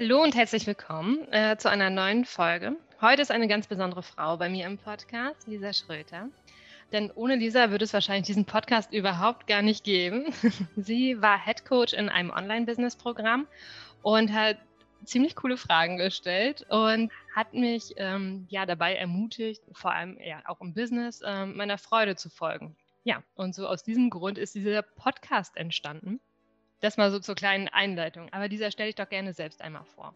Hallo und herzlich willkommen äh, zu einer neuen Folge. Heute ist eine ganz besondere Frau bei mir im Podcast, Lisa Schröter. Denn ohne Lisa würde es wahrscheinlich diesen Podcast überhaupt gar nicht geben. Sie war Head Coach in einem Online-Business-Programm und hat ziemlich coole Fragen gestellt und hat mich ähm, ja dabei ermutigt, vor allem ja auch im Business, ähm, meiner Freude zu folgen. Ja, und so aus diesem Grund ist dieser Podcast entstanden. Das mal so zur kleinen Einleitung. Aber dieser stelle ich doch gerne selbst einmal vor.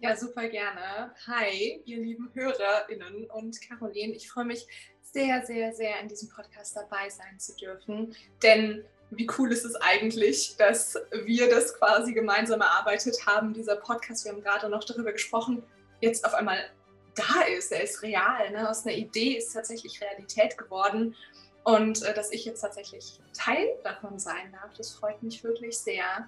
Ja, super gerne. Hi, ihr lieben HörerInnen und Caroline. Ich freue mich sehr, sehr, sehr in diesem Podcast dabei sein zu dürfen. Denn wie cool ist es eigentlich, dass wir das quasi gemeinsam erarbeitet haben, dieser Podcast, wir haben gerade noch darüber gesprochen, jetzt auf einmal da ist, er ist real. Ne? Aus einer Idee ist tatsächlich Realität geworden. Und äh, dass ich jetzt tatsächlich Teil davon sein darf, das freut mich wirklich sehr.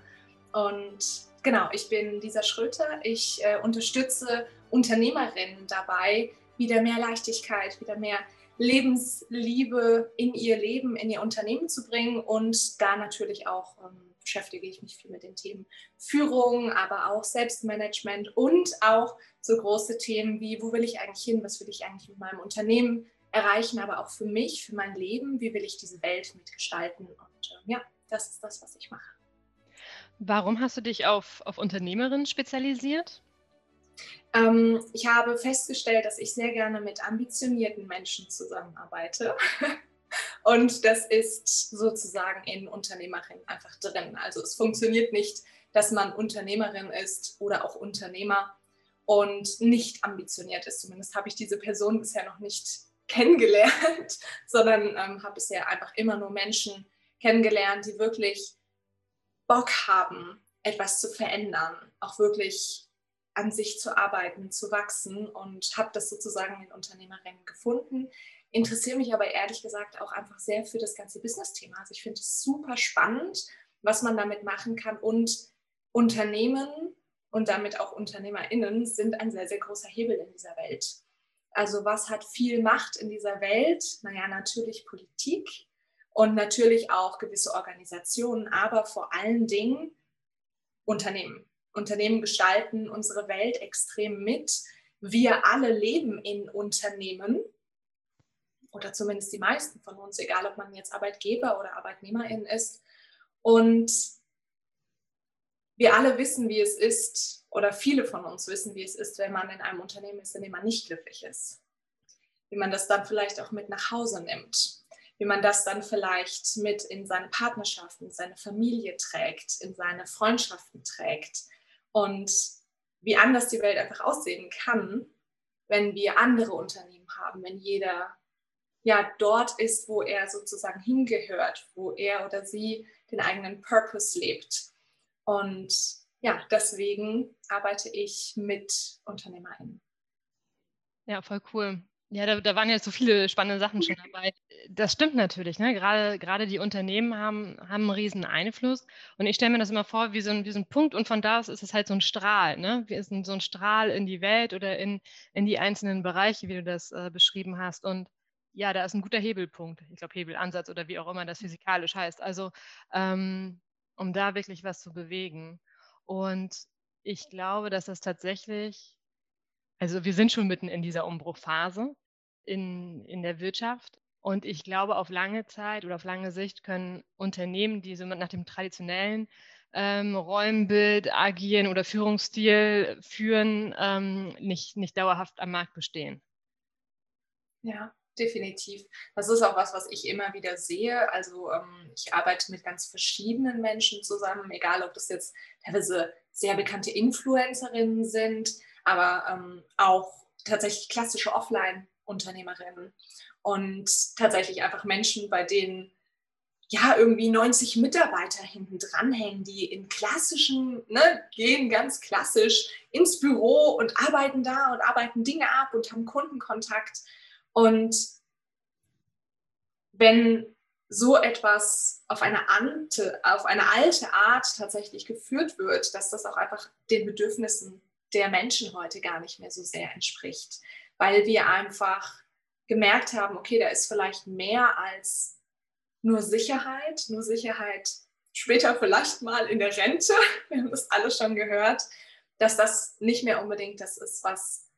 Und genau, ich bin Lisa Schröter. Ich äh, unterstütze Unternehmerinnen dabei, wieder mehr Leichtigkeit, wieder mehr Lebensliebe in ihr Leben, in ihr Unternehmen zu bringen. Und da natürlich auch ähm, beschäftige ich mich viel mit den Themen Führung, aber auch Selbstmanagement und auch so große Themen wie, wo will ich eigentlich hin, was will ich eigentlich mit meinem Unternehmen erreichen, aber auch für mich, für mein Leben, wie will ich diese Welt mitgestalten. Und äh, ja, das ist das, was ich mache. Warum hast du dich auf, auf Unternehmerin spezialisiert? Ähm, ich habe festgestellt, dass ich sehr gerne mit ambitionierten Menschen zusammenarbeite. Und das ist sozusagen in Unternehmerin einfach drin. Also es funktioniert nicht, dass man Unternehmerin ist oder auch Unternehmer und nicht ambitioniert ist. Zumindest habe ich diese Person bisher noch nicht kennengelernt, sondern ähm, habe bisher einfach immer nur Menschen kennengelernt, die wirklich Bock haben, etwas zu verändern, auch wirklich an sich zu arbeiten, zu wachsen und habe das sozusagen in Unternehmerinnen gefunden. Interessiere mich aber ehrlich gesagt auch einfach sehr für das ganze Business-Thema. Also ich finde es super spannend, was man damit machen kann und Unternehmen und damit auch UnternehmerInnen sind ein sehr, sehr großer Hebel in dieser Welt. Also was hat viel Macht in dieser Welt? Naja, natürlich Politik und natürlich auch gewisse Organisationen, aber vor allen Dingen Unternehmen. Unternehmen gestalten unsere Welt extrem mit. Wir alle leben in Unternehmen oder zumindest die meisten von uns, egal ob man jetzt Arbeitgeber oder Arbeitnehmerin ist. Und wir alle wissen, wie es ist, oder viele von uns wissen, wie es ist, wenn man in einem Unternehmen ist, in dem man nicht glücklich ist. Wie man das dann vielleicht auch mit nach Hause nimmt. Wie man das dann vielleicht mit in seine Partnerschaften, in seine Familie trägt, in seine Freundschaften trägt. Und wie anders die Welt einfach aussehen kann, wenn wir andere Unternehmen haben, wenn jeder ja dort ist, wo er sozusagen hingehört, wo er oder sie den eigenen Purpose lebt. Und ja, deswegen arbeite ich mit UnternehmerInnen. Ja, voll cool. Ja, da, da, waren ja so viele spannende Sachen schon dabei. Das stimmt natürlich. Ne? Gerade, gerade die Unternehmen haben, haben einen riesen Einfluss. Und ich stelle mir das immer vor wie so, ein, wie so ein Punkt und von da aus ist es halt so ein Strahl. Ne? Wir sind so ein Strahl in die Welt oder in, in die einzelnen Bereiche, wie du das äh, beschrieben hast. Und ja, da ist ein guter Hebelpunkt. Ich glaube, Hebelansatz oder wie auch immer das physikalisch heißt. Also, ähm, um da wirklich was zu bewegen. Und ich glaube, dass das tatsächlich, also wir sind schon mitten in dieser Umbruchphase in, in der Wirtschaft. Und ich glaube, auf lange Zeit oder auf lange Sicht können Unternehmen, die so nach dem traditionellen ähm, Räumbild agieren oder Führungsstil führen, ähm, nicht, nicht dauerhaft am Markt bestehen. Ja, definitiv. Das ist auch was, was ich immer wieder sehe. Also ähm, ich arbeite mit ganz verschiedenen Menschen zusammen, egal ob das jetzt teilweise sehr bekannte Influencerinnen sind, aber ähm, auch tatsächlich klassische Offline-Unternehmerinnen und tatsächlich einfach Menschen, bei denen ja irgendwie 90 Mitarbeiter hinten dranhängen, die in klassischen, ne, gehen ganz klassisch ins Büro und arbeiten da und arbeiten Dinge ab und haben Kundenkontakt und wenn so etwas auf eine, ante, auf eine alte Art tatsächlich geführt wird, dass das auch einfach den Bedürfnissen der Menschen heute gar nicht mehr so sehr entspricht, weil wir einfach gemerkt haben, okay, da ist vielleicht mehr als nur Sicherheit, nur Sicherheit später vielleicht mal in der Rente, wir haben das alle schon gehört, dass das nicht mehr unbedingt das ist, was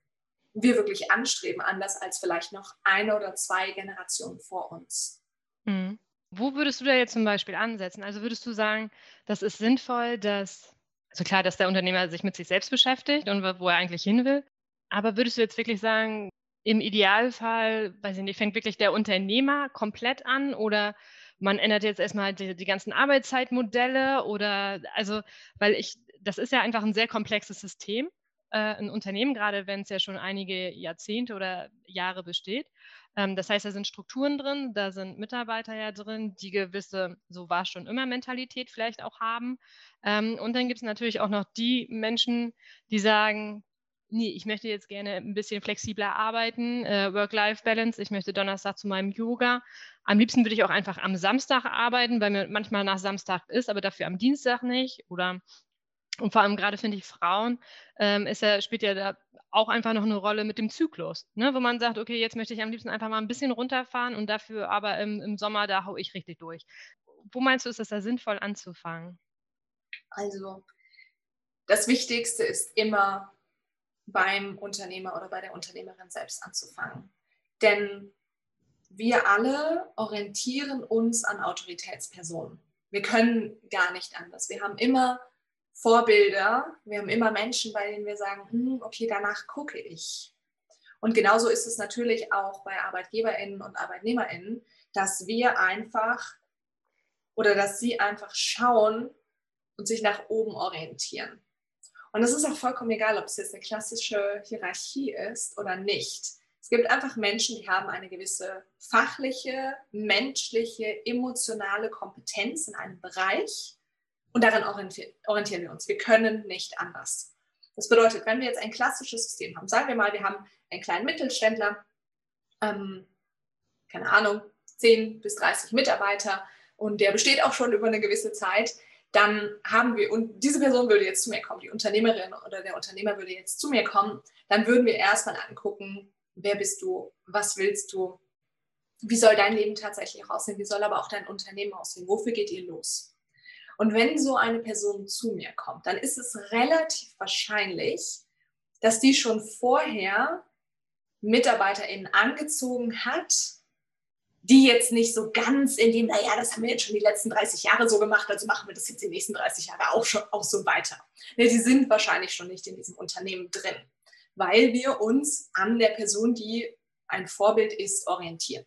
wir wirklich anstreben, anders als vielleicht noch eine oder zwei Generationen vor uns. Mhm. Wo würdest du da jetzt zum Beispiel ansetzen? Also würdest du sagen, das ist sinnvoll, dass, also klar, dass der Unternehmer sich mit sich selbst beschäftigt und wo er eigentlich hin will, aber würdest du jetzt wirklich sagen, im Idealfall, weiß ich nicht, fängt wirklich der Unternehmer komplett an oder man ändert jetzt erstmal die, die ganzen Arbeitszeitmodelle oder also, weil ich, das ist ja einfach ein sehr komplexes System ein Unternehmen, gerade wenn es ja schon einige Jahrzehnte oder Jahre besteht. Ähm, das heißt, da sind Strukturen drin, da sind Mitarbeiter ja drin, die gewisse, so war schon immer Mentalität vielleicht auch haben. Ähm, und dann gibt es natürlich auch noch die Menschen, die sagen, nee, ich möchte jetzt gerne ein bisschen flexibler arbeiten, äh, Work-Life-Balance, ich möchte Donnerstag zu meinem Yoga. Am liebsten würde ich auch einfach am Samstag arbeiten, weil mir manchmal nach Samstag ist, aber dafür am Dienstag nicht. Oder und vor allem gerade finde ich Frauen, ähm, ist ja, spielt ja da auch einfach noch eine Rolle mit dem Zyklus, ne? wo man sagt, okay, jetzt möchte ich am liebsten einfach mal ein bisschen runterfahren und dafür aber im, im Sommer, da haue ich richtig durch. Wo meinst du, ist es da sinnvoll anzufangen? Also, das Wichtigste ist immer beim Unternehmer oder bei der Unternehmerin selbst anzufangen. Denn wir alle orientieren uns an Autoritätspersonen. Wir können gar nicht anders. Wir haben immer Vorbilder. Wir haben immer Menschen, bei denen wir sagen, hm, okay, danach gucke ich. Und genauso ist es natürlich auch bei ArbeitgeberInnen und ArbeitnehmerInnen, dass wir einfach oder dass sie einfach schauen und sich nach oben orientieren. Und es ist auch vollkommen egal, ob es jetzt eine klassische Hierarchie ist oder nicht. Es gibt einfach Menschen, die haben eine gewisse fachliche, menschliche, emotionale Kompetenz in einem Bereich und daran orientieren wir uns. Wir können nicht anders. Das bedeutet, wenn wir jetzt ein klassisches System haben, sagen wir mal, wir haben einen kleinen Mittelständler, ähm, keine Ahnung, 10 bis 30 Mitarbeiter und der besteht auch schon über eine gewisse Zeit, dann haben wir, und diese Person würde jetzt zu mir kommen, die Unternehmerin oder der Unternehmer würde jetzt zu mir kommen, dann würden wir erstmal angucken, wer bist du, was willst du, wie soll dein Leben tatsächlich aussehen, wie soll aber auch dein Unternehmen aussehen, wofür geht ihr los? Und wenn so eine Person zu mir kommt, dann ist es relativ wahrscheinlich, dass die schon vorher MitarbeiterInnen angezogen hat, die jetzt nicht so ganz in dem, naja, das haben wir jetzt schon die letzten 30 Jahre so gemacht, also machen wir das jetzt die nächsten 30 Jahre auch schon auch so weiter. Ne, die sind wahrscheinlich schon nicht in diesem Unternehmen drin, weil wir uns an der Person, die ein Vorbild ist, orientieren.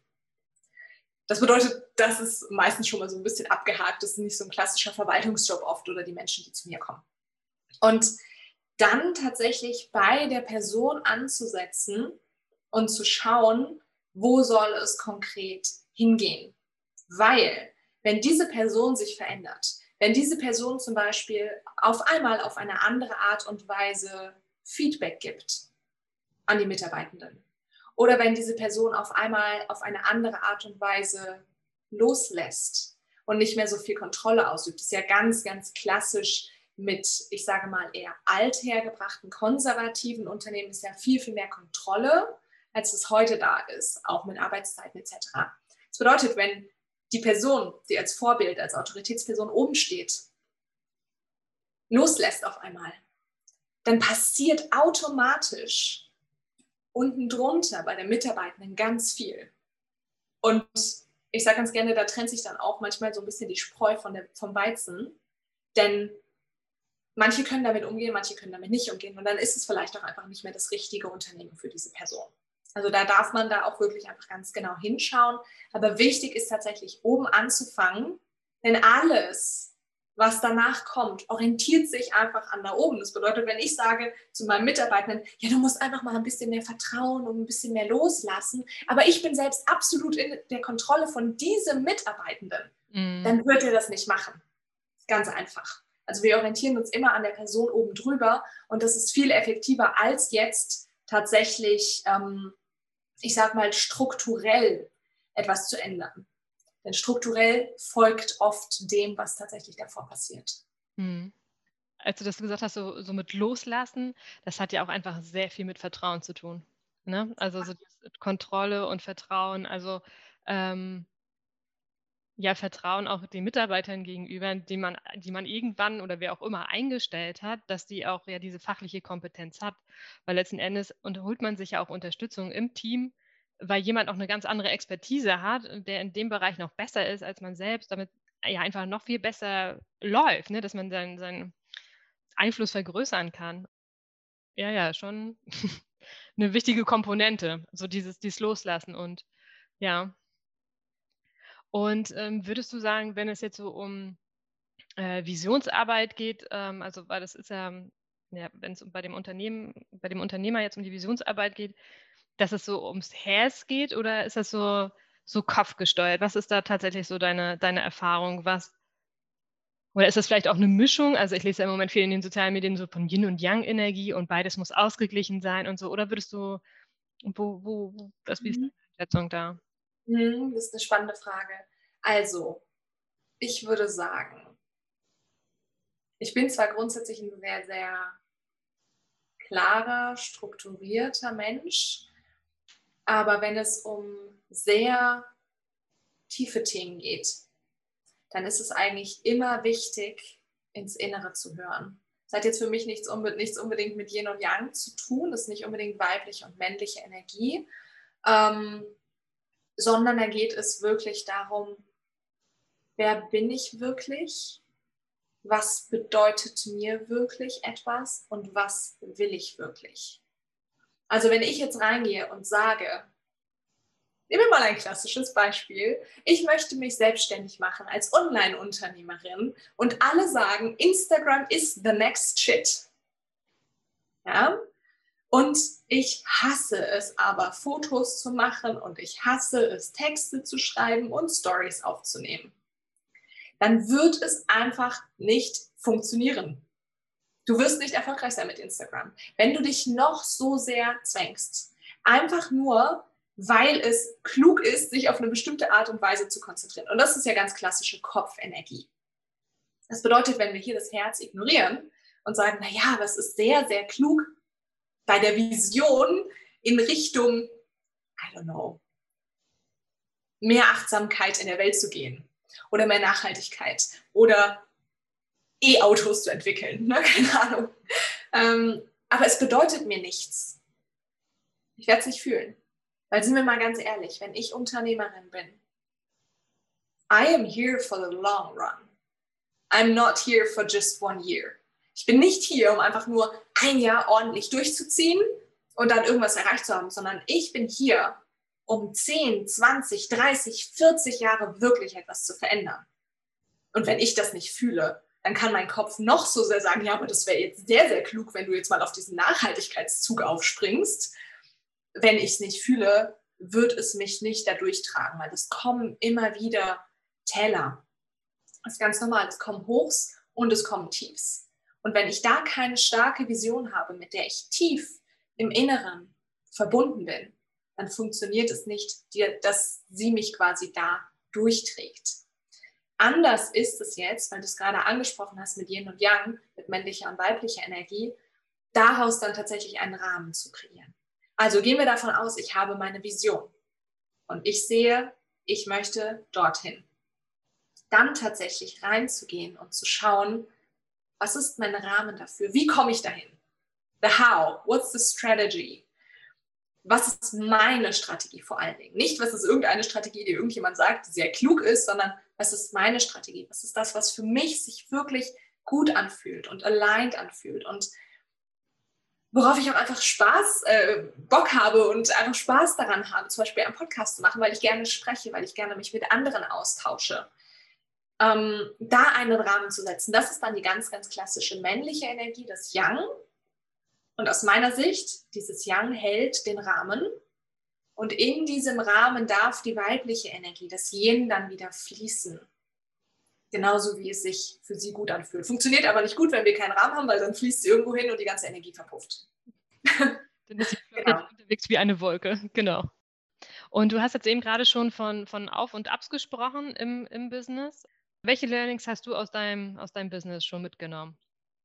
Das bedeutet, das ist meistens schon mal so ein bisschen abgehakt. Das ist nicht so ein klassischer Verwaltungsjob oft oder die Menschen, die zu mir kommen. Und dann tatsächlich bei der Person anzusetzen und zu schauen, wo soll es konkret hingehen. Weil, wenn diese Person sich verändert, wenn diese Person zum Beispiel auf einmal auf eine andere Art und Weise Feedback gibt an die Mitarbeitenden, oder wenn diese Person auf einmal auf eine andere Art und Weise loslässt und nicht mehr so viel Kontrolle ausübt. Das ist ja ganz, ganz klassisch mit, ich sage mal, eher althergebrachten, konservativen Unternehmen ist ja viel, viel mehr Kontrolle, als es heute da ist, auch mit Arbeitszeiten etc. Das bedeutet, wenn die Person, die als Vorbild, als Autoritätsperson oben steht, loslässt auf einmal, dann passiert automatisch unten drunter bei der Mitarbeitenden ganz viel. Und ich sage ganz gerne, da trennt sich dann auch manchmal so ein bisschen die Spreu von der, vom Weizen. Denn manche können damit umgehen, manche können damit nicht umgehen. Und dann ist es vielleicht auch einfach nicht mehr das richtige Unternehmen für diese Person. Also da darf man da auch wirklich einfach ganz genau hinschauen. Aber wichtig ist tatsächlich oben anzufangen, denn alles, was danach kommt, orientiert sich einfach an da oben. Das bedeutet, wenn ich sage zu meinem Mitarbeitenden, ja, du musst einfach mal ein bisschen mehr vertrauen und ein bisschen mehr loslassen, aber ich bin selbst absolut in der Kontrolle von diesem Mitarbeitenden, mhm. dann wird er das nicht machen. Ganz einfach. Also wir orientieren uns immer an der Person oben drüber und das ist viel effektiver als jetzt tatsächlich, ähm, ich sag mal, strukturell etwas zu ändern. Denn strukturell folgt oft dem, was tatsächlich davor passiert. Hm. Als du das gesagt hast, so, so, mit Loslassen, das hat ja auch einfach sehr viel mit Vertrauen zu tun. Ne? Also so Kontrolle und Vertrauen. Also ähm, ja, Vertrauen auch den Mitarbeitern gegenüber, die man, die man irgendwann oder wer auch immer eingestellt hat, dass die auch ja diese fachliche Kompetenz hat. Weil letzten Endes holt man sich ja auch Unterstützung im Team, weil jemand auch eine ganz andere Expertise hat, der in dem Bereich noch besser ist als man selbst, damit ja einfach noch viel besser läuft, ne? dass man seinen, seinen Einfluss vergrößern kann. Ja, ja, schon eine wichtige Komponente, so dieses, dieses Loslassen und ja, und ähm, würdest du sagen, wenn es jetzt so um äh, Visionsarbeit geht, ähm, also weil das ist ja, ja wenn es bei dem Unternehmen, bei dem Unternehmer jetzt um die Visionsarbeit geht, dass es so ums Herz geht oder ist das so, so kopfgesteuert? Was ist da tatsächlich so deine, deine Erfahrung? Was, oder ist das vielleicht auch eine Mischung? Also ich lese ja im Moment viel in den sozialen Medien so von Yin und Yang-Energie und beides muss ausgeglichen sein und so. Oder würdest du, wo, wo, was, wie ist deine Einschätzung da? Hm, das ist eine spannende Frage. Also, ich würde sagen, ich bin zwar grundsätzlich ein sehr, sehr klarer, strukturierter Mensch, aber wenn es um sehr tiefe Themen geht, dann ist es eigentlich immer wichtig, ins Innere zu hören. Das hat jetzt für mich nichts, nichts unbedingt mit Yin und Yang zu tun, das ist nicht unbedingt weibliche und männliche Energie. Ähm, sondern da geht es wirklich darum, wer bin ich wirklich, was bedeutet mir wirklich etwas und was will ich wirklich. Also wenn ich jetzt reingehe und sage, nehmen wir mal ein klassisches Beispiel, ich möchte mich selbstständig machen als Online-Unternehmerin und alle sagen, Instagram is the next shit. Ja, und ich hasse es aber, Fotos zu machen und ich hasse es, Texte zu schreiben und Stories aufzunehmen. Dann wird es einfach nicht funktionieren. Du wirst nicht erfolgreich sein mit Instagram, wenn du dich noch so sehr zwängst. Einfach nur, weil es klug ist, sich auf eine bestimmte Art und Weise zu konzentrieren. Und das ist ja ganz klassische Kopfenergie. Das bedeutet, wenn wir hier das Herz ignorieren und sagen, na ja, was ist sehr, sehr klug, bei der Vision in Richtung, I don't know, mehr Achtsamkeit in der Welt zu gehen oder mehr Nachhaltigkeit oder E-Autos zu entwickeln, ne? keine Ahnung. Ähm, aber es bedeutet mir nichts. Ich werde es nicht fühlen. Weil sind wir mal ganz ehrlich, wenn ich Unternehmerin bin, I am here for the long run. I'm not here for just one year. Ich bin nicht hier, um einfach nur ein Jahr ordentlich durchzuziehen und dann irgendwas erreicht zu haben, sondern ich bin hier, um 10, 20, 30, 40 Jahre wirklich etwas zu verändern. Und wenn ich das nicht fühle, dann kann mein Kopf noch so sehr sagen, ja, aber das wäre jetzt sehr, sehr klug, wenn du jetzt mal auf diesen Nachhaltigkeitszug aufspringst. Wenn ich es nicht fühle, wird es mich nicht da durchtragen, weil es kommen immer wieder Täler. Das ist ganz normal. Es kommen Hochs und es kommen Tiefs. Und wenn ich da keine starke Vision habe, mit der ich tief im Inneren verbunden bin, dann funktioniert es nicht, dass sie mich quasi da durchträgt. Anders ist es jetzt, weil du es gerade angesprochen hast mit Yin und Yang, mit männlicher und weiblicher Energie, daraus dann tatsächlich einen Rahmen zu kreieren. Also gehen wir davon aus, ich habe meine Vision und ich sehe, ich möchte dorthin. Dann tatsächlich reinzugehen und zu schauen, was ist mein Rahmen dafür? Wie komme ich dahin? The how? What's the strategy? Was ist meine Strategie vor allen Dingen? Nicht, was ist irgendeine Strategie, die irgendjemand sagt, die sehr klug ist, sondern was ist meine Strategie? Was ist das, was für mich sich wirklich gut anfühlt und aligned anfühlt und worauf ich auch einfach Spaß, äh, Bock habe und einfach Spaß daran habe, zum Beispiel einen Podcast zu machen, weil ich gerne spreche, weil ich gerne mich mit anderen austausche ähm, da einen Rahmen zu setzen. Das ist dann die ganz, ganz klassische männliche Energie, das Yang. Und aus meiner Sicht, dieses Yang hält den Rahmen. Und in diesem Rahmen darf die weibliche Energie, das Yin, dann wieder fließen. Genauso wie es sich für sie gut anfühlt. Funktioniert aber nicht gut, wenn wir keinen Rahmen haben, weil dann fließt sie irgendwo hin und die ganze Energie verpufft. Dann ist sie genau. unterwegs wie eine Wolke, genau. Und du hast jetzt eben gerade schon von, von Auf- und Abs gesprochen im, im Business. Welche Learnings hast du aus deinem, aus deinem Business schon mitgenommen?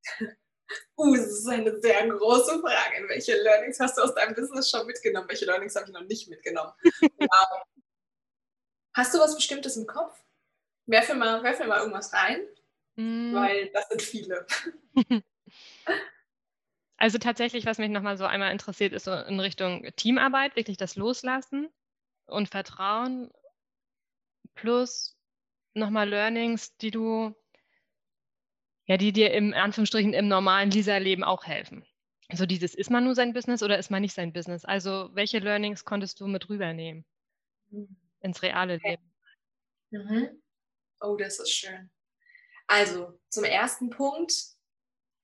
Uh, das ist eine sehr große Frage. Welche Learnings hast du aus deinem Business schon mitgenommen? Welche Learnings habe ich noch nicht mitgenommen? wow. Hast du was Bestimmtes im Kopf? werfe mal, werfe mal irgendwas rein, mm. weil das sind viele. Also tatsächlich, was mich nochmal so einmal interessiert, ist so in Richtung Teamarbeit, wirklich das Loslassen und Vertrauen plus nochmal Learnings, die du, ja, die dir im Anführungsstrichen im normalen Lisa-Leben auch helfen. So dieses, ist man nur sein Business oder ist man nicht sein Business? Also welche Learnings konntest du mit rübernehmen mhm. ins reale Leben? Mhm. Oh, das ist schön. Also zum ersten Punkt,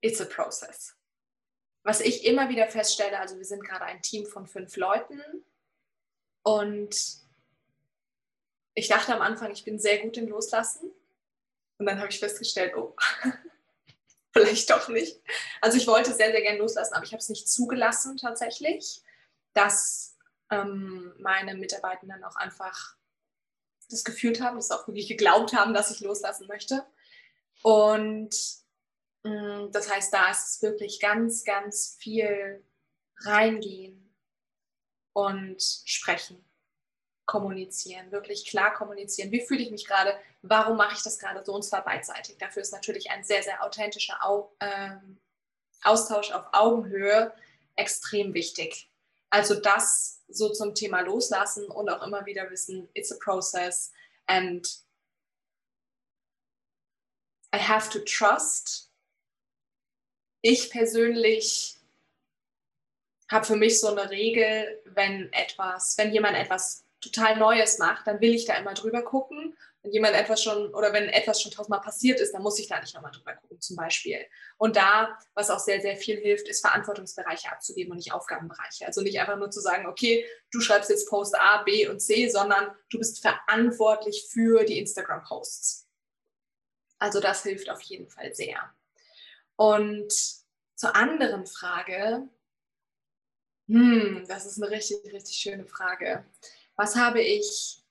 it's a process was ich immer wieder feststelle, also wir sind gerade ein Team von fünf Leuten und ich dachte am Anfang, ich bin sehr gut im Loslassen und dann habe ich festgestellt, oh, vielleicht doch nicht. Also ich wollte sehr, sehr gerne loslassen, aber ich habe es nicht zugelassen tatsächlich, dass ähm, meine Mitarbeitenden auch einfach das gefühlt haben, das auch wirklich geglaubt haben, dass ich loslassen möchte. Und Mm, das heißt, da ist es wirklich ganz, ganz viel reingehen und sprechen, kommunizieren, wirklich klar kommunizieren. Wie fühle ich mich gerade? Warum mache ich das gerade so? Und zwar beidseitig. Dafür ist natürlich ein sehr, sehr authentischer ähm, Austausch auf Augenhöhe extrem wichtig. Also das so zum Thema Loslassen und auch immer wieder wissen, it's a process and I have to trust ich persönlich habe für mich so eine Regel, wenn etwas, wenn jemand etwas total Neues macht, dann will ich da immer drüber gucken. Wenn jemand etwas schon oder wenn etwas schon tausendmal passiert ist, dann muss ich da nicht nochmal drüber gucken, zum Beispiel. Und da, was auch sehr, sehr viel hilft, ist Verantwortungsbereiche abzugeben und nicht Aufgabenbereiche. Also nicht einfach nur zu sagen, okay, du schreibst jetzt Post A, B und C, sondern du bist verantwortlich für die Instagram-Posts. Also das hilft auf jeden Fall sehr. Und zur anderen Frage, hm, das ist eine richtig, richtig schöne Frage. Was habe ich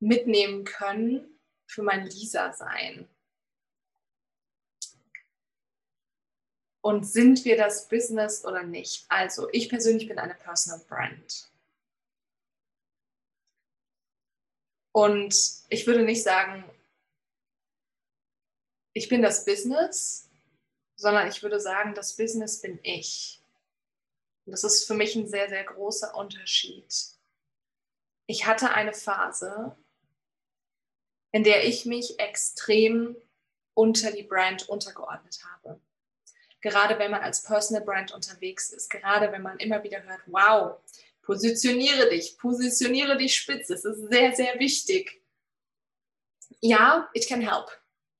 mitnehmen können für mein Lisa-Sein? Und sind wir das Business oder nicht? Also, ich persönlich bin eine Personal Brand. Und ich würde nicht sagen, ich bin das Business, sondern ich würde sagen, das Business bin ich. Und das ist für mich ein sehr, sehr großer Unterschied. Ich hatte eine Phase, in der ich mich extrem unter die Brand untergeordnet habe. Gerade wenn man als Personal Brand unterwegs ist, gerade wenn man immer wieder hört, wow, positioniere dich, positioniere dich spitz, das ist sehr, sehr wichtig. Ja, it can help,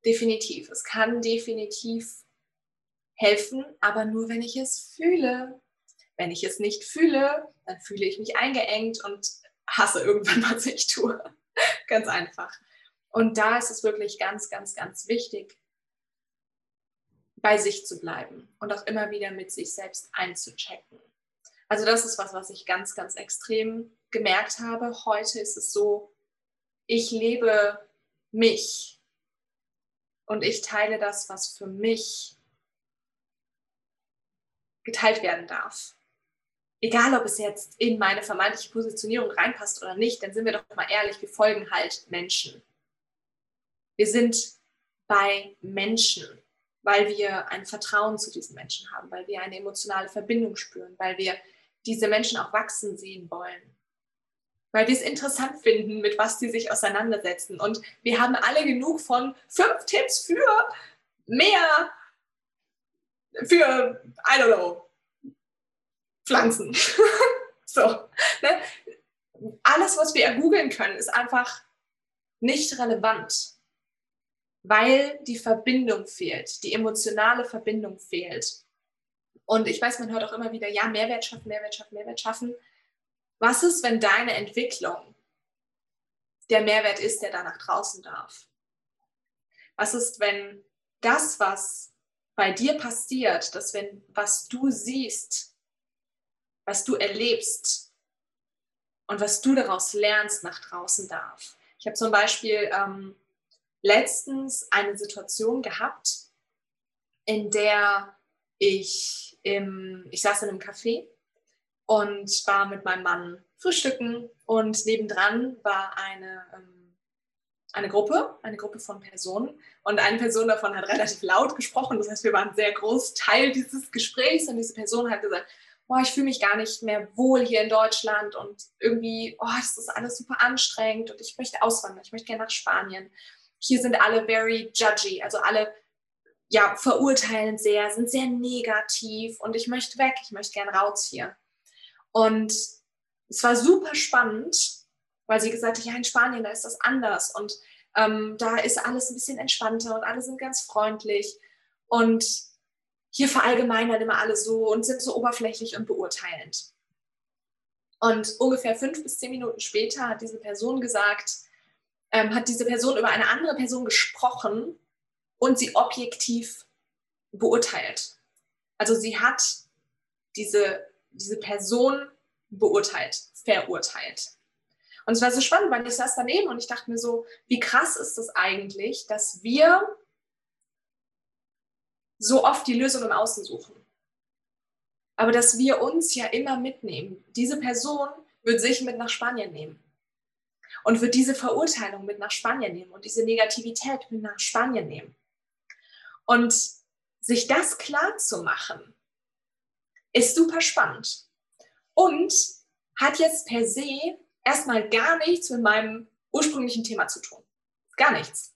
definitiv. Es kann definitiv helfen, aber nur, wenn ich es fühle. Wenn ich es nicht fühle, dann fühle ich mich eingeengt und hasse irgendwann, was ich tue. ganz einfach. Und da ist es wirklich ganz, ganz, ganz wichtig, bei sich zu bleiben und auch immer wieder mit sich selbst einzuchecken. Also das ist was, was ich ganz, ganz extrem gemerkt habe. Heute ist es so, ich lebe mich und ich teile das, was für mich geteilt werden darf. Egal, ob es jetzt in meine vermeintliche Positionierung reinpasst oder nicht, dann sind wir doch mal ehrlich, wir folgen halt Menschen. Wir sind bei Menschen, weil wir ein Vertrauen zu diesen Menschen haben, weil wir eine emotionale Verbindung spüren, weil wir diese Menschen auch wachsen sehen wollen, weil wir es interessant finden, mit was die sich auseinandersetzen. Und wir haben alle genug von fünf Tipps für mehr für, I don't know, Pflanzen. so. Ne? Alles, was wir ergoogeln können, ist einfach nicht relevant, weil die Verbindung fehlt, die emotionale Verbindung fehlt. Und ich weiß, man hört auch immer wieder, ja, Mehrwert schaffen, Mehrwert schaffen, Mehrwert schaffen. Was ist, wenn deine Entwicklung der Mehrwert ist, der da nach draußen darf? Was ist, wenn das, was bei dir passiert, dass wenn was du siehst, was du erlebst und was du daraus lernst, nach draußen darf. Ich habe zum Beispiel ähm, letztens eine Situation gehabt, in der ich im, ich saß in einem Café und war mit meinem Mann frühstücken und nebendran war eine, ähm, eine Gruppe, eine Gruppe von Personen. Und eine Person davon hat relativ laut gesprochen. Das heißt, wir waren sehr groß Teil dieses Gesprächs. Und diese Person hat gesagt, boah, ich fühle mich gar nicht mehr wohl hier in Deutschland und irgendwie, oh, das ist alles super anstrengend und ich möchte auswandern, ich möchte gerne nach Spanien. Hier sind alle very judgy, also alle ja, verurteilen sehr, sind sehr negativ und ich möchte weg, ich möchte gerne raus hier. Und es war super spannend, weil sie gesagt hat, ja, in Spanien, da ist das anders und ähm, da ist alles ein bisschen entspannter und alle sind ganz freundlich und hier verallgemeinern immer alle so und sind so oberflächlich und beurteilend. Und ungefähr fünf bis zehn Minuten später hat diese Person gesagt, ähm, hat diese Person über eine andere Person gesprochen und sie objektiv beurteilt. Also sie hat diese, diese Person beurteilt, verurteilt. Und es war so spannend, weil ich saß daneben und ich dachte mir so, wie krass ist das eigentlich, dass wir so oft die Lösung im Außen suchen. Aber dass wir uns ja immer mitnehmen. Diese Person wird sich mit nach Spanien nehmen und wird diese Verurteilung mit nach Spanien nehmen und diese Negativität mit nach Spanien nehmen. Und sich das klar zu machen, ist super spannend und hat jetzt per se erstmal gar nichts mit meinem ursprünglichen Thema zu tun. Gar nichts.